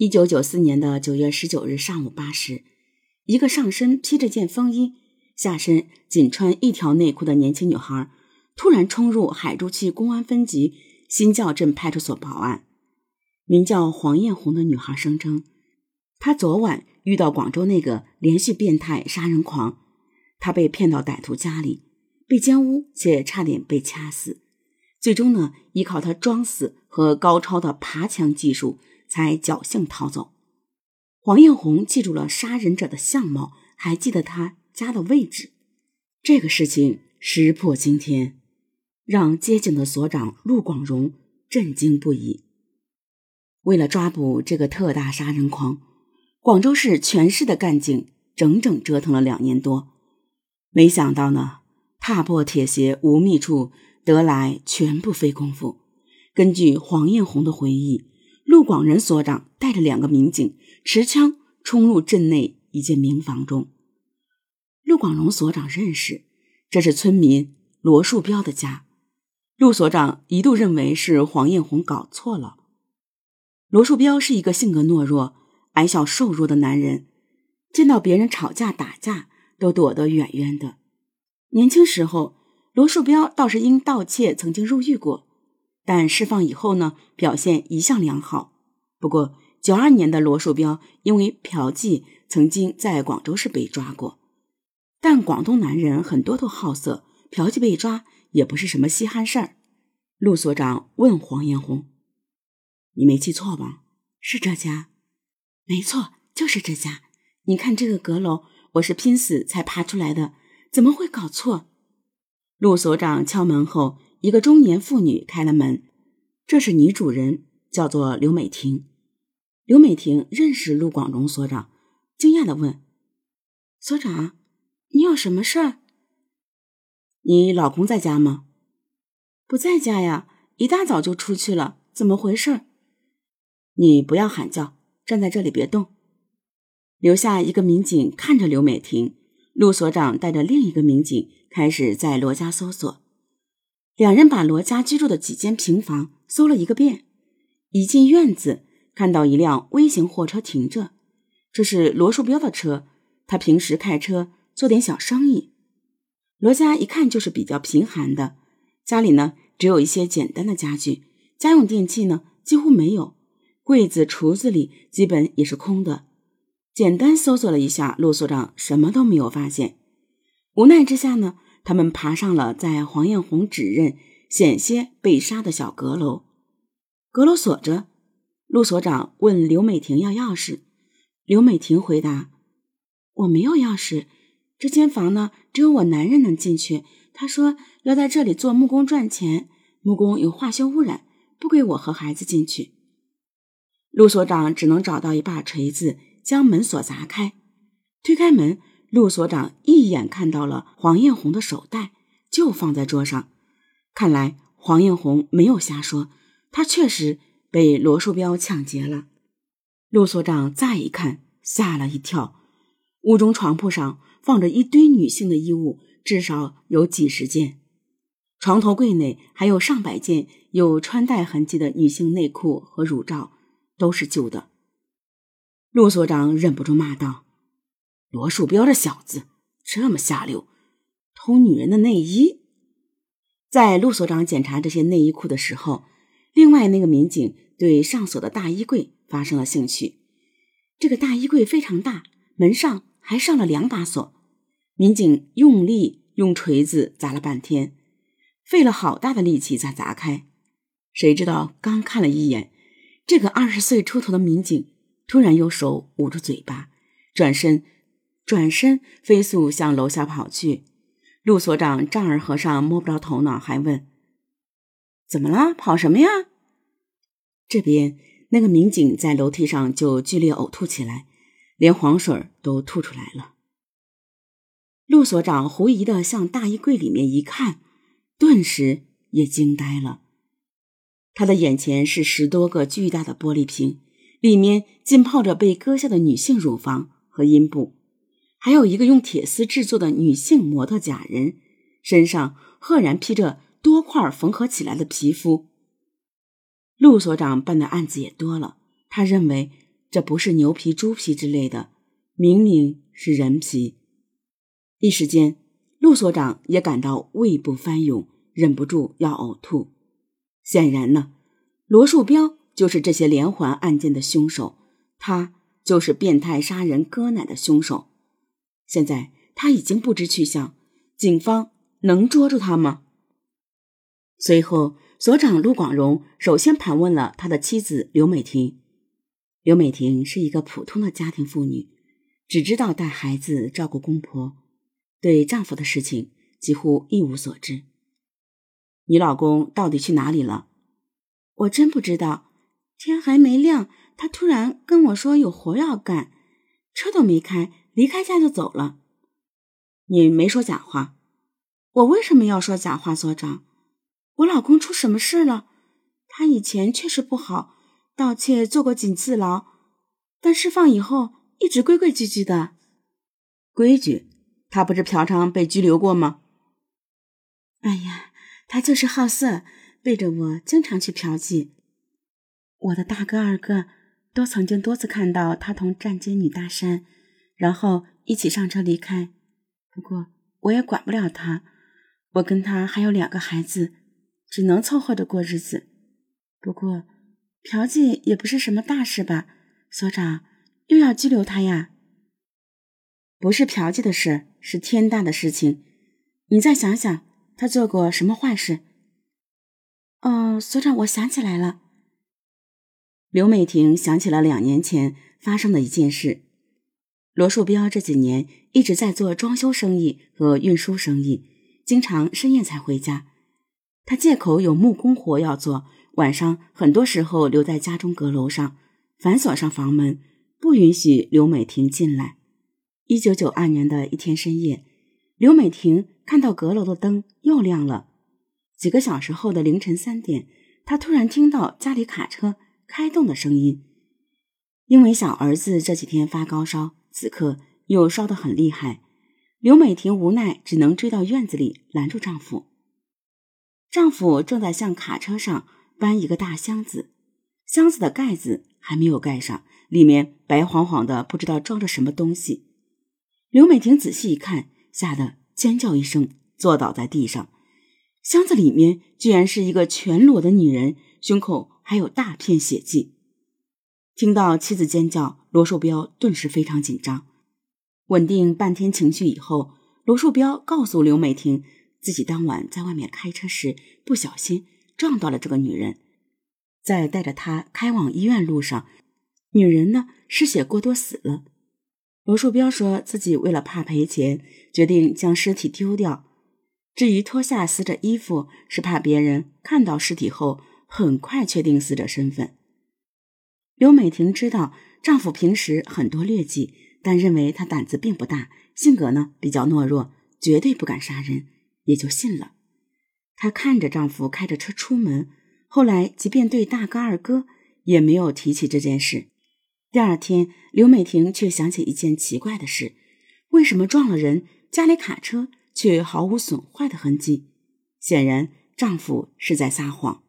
一九九四年的九月十九日上午八时，一个上身披着件风衣、下身仅穿一条内裤的年轻女孩，突然冲入海珠区公安分局新教镇派出所报案。名叫黄艳红的女孩声称，她昨晚遇到广州那个连续变态杀人狂，她被骗到歹徒家里，被奸污且差点被掐死，最终呢，依靠她装死和高超的爬墙技术。才侥幸逃走。黄艳红记住了杀人者的相貌，还记得他家的位置。这个事情石破惊天，让接警的所长陆广荣震惊不已。为了抓捕这个特大杀人狂，广州市全市的干警整整折腾了两年多。没想到呢，踏破铁鞋无觅处，得来全不费工夫。根据黄艳红的回忆。陆广仁所长带着两个民警持枪冲入镇内一间民房中。陆广荣所长认识，这是村民罗树标的家。陆所长一度认为是黄艳红搞错了。罗树标是一个性格懦弱、矮小瘦弱的男人，见到别人吵架打架都躲得远远的。年轻时候，罗树标倒是因盗窃曾经入狱过。但释放以后呢，表现一向良好。不过，九二年的罗树标因为嫖妓，曾经在广州市被抓过。但广东男人很多都好色，嫖妓被抓也不是什么稀罕事儿。陆所长问黄艳红：“你没记错吧？是这家？没错，就是这家。你看这个阁楼，我是拼死才爬出来的，怎么会搞错？”陆所长敲门后。一个中年妇女开了门，这是女主人，叫做刘美婷。刘美婷认识陆广荣所长，惊讶的问：“所长，你有什么事儿？你老公在家吗？”“不在家呀，一大早就出去了，怎么回事？”“你不要喊叫，站在这里别动。”留下一个民警看着刘美婷，陆所长带着另一个民警开始在罗家搜索。两人把罗家居住的几间平房搜了一个遍，一进院子，看到一辆微型货车停着，这是罗树标的车。他平时开车做点小生意。罗家一看就是比较贫寒的，家里呢只有一些简单的家具，家用电器呢几乎没有，柜子、橱子里基本也是空的。简单搜索了一下，陆所长什么都没有发现。无奈之下呢。他们爬上了在黄艳红指认险些被杀的小阁楼，阁楼锁着。陆所长问刘美婷要钥匙，刘美婷回答：“我没有钥匙，这间房呢，只有我男人能进去。他说要在这里做木工赚钱，木工有化学污染，不给我和孩子进去。”陆所长只能找到一把锤子，将门锁砸开，推开门。陆所长一眼看到了黄艳红的手袋，就放在桌上。看来黄艳红没有瞎说，她确实被罗树标抢劫了。陆所长再一看，吓了一跳。屋中床铺上放着一堆女性的衣物，至少有几十件。床头柜内还有上百件有穿戴痕迹的女性内裤和乳罩，都是旧的。陆所长忍不住骂道。罗树标这小子这么下流，偷女人的内衣。在陆所长检查这些内衣裤的时候，另外那个民警对上锁的大衣柜发生了兴趣。这个大衣柜非常大，门上还上了两把锁。民警用力用锤子砸了半天，费了好大的力气才砸开。谁知道刚看了一眼，这个二十岁出头的民警突然用手捂住嘴巴，转身。转身飞速向楼下跑去，陆所长丈二和尚摸不着头脑，还问：“怎么了？跑什么呀？”这边那个民警在楼梯上就剧烈呕吐起来，连黄水都吐出来了。陆所长狐疑的向大衣柜里面一看，顿时也惊呆了。他的眼前是十多个巨大的玻璃瓶，里面浸泡着被割下的女性乳房和阴部。还有一个用铁丝制作的女性模特假人，身上赫然披着多块缝合起来的皮肤。陆所长办的案子也多了，他认为这不是牛皮、猪皮之类的，明明是人皮。一时间，陆所长也感到胃部翻涌，忍不住要呕吐。显然呢，罗树标就是这些连环案件的凶手，他就是变态杀人割奶的凶手。现在他已经不知去向，警方能捉住他吗？随后，所长陆广荣首先盘问了他的妻子刘美婷。刘美婷是一个普通的家庭妇女，只知道带孩子、照顾公婆，对丈夫的事情几乎一无所知。你老公到底去哪里了？我真不知道。天还没亮，他突然跟我说有活要干，车都没开。离开家就走了，你没说假话。我为什么要说假话，所长？我老公出什么事了？他以前确实不好，盗窃坐过几次牢，但释放以后一直规规矩矩的。规矩？他不是嫖娼被拘留过吗？哎呀，他就是好色，背着我经常去嫖妓。我的大哥、二哥都曾经多次看到他同站街女搭讪。然后一起上车离开，不过我也管不了他，我跟他还有两个孩子，只能凑合着过日子。不过嫖妓也不是什么大事吧？所长又要拘留他呀？不是嫖妓的事，是天大的事情。你再想想，他做过什么坏事？哦，所长，我想起来了。刘美婷想起了两年前发生的一件事。罗树标这几年一直在做装修生意和运输生意，经常深夜才回家。他借口有木工活要做，晚上很多时候留在家中阁楼上，反锁上房门，不允许刘美婷进来。一九九二年的一天深夜，刘美婷看到阁楼的灯又亮了。几个小时后的凌晨三点，她突然听到家里卡车开动的声音。因为小儿子这几天发高烧。此刻又烧得很厉害，刘美婷无奈只能追到院子里拦住丈夫。丈夫正在向卡车上搬一个大箱子，箱子的盖子还没有盖上，里面白晃晃的，不知道装着什么东西。刘美婷仔细一看，吓得尖叫一声，坐倒在地上。箱子里面居然是一个全裸的女人，胸口还有大片血迹。听到妻子尖叫，罗树标顿时非常紧张。稳定半天情绪以后，罗树标告诉刘美婷，自己当晚在外面开车时不小心撞到了这个女人，在带着她开往医院路上，女人呢失血过多死了。罗树标说自己为了怕赔钱，决定将尸体丢掉。至于脱下死者衣服，是怕别人看到尸体后很快确定死者身份。刘美婷知道丈夫平时很多劣迹，但认为他胆子并不大，性格呢比较懦弱，绝对不敢杀人，也就信了。她看着丈夫开着车出门，后来即便对大哥二哥也没有提起这件事。第二天，刘美婷却想起一件奇怪的事：为什么撞了人，家里卡车却毫无损坏的痕迹？显然，丈夫是在撒谎。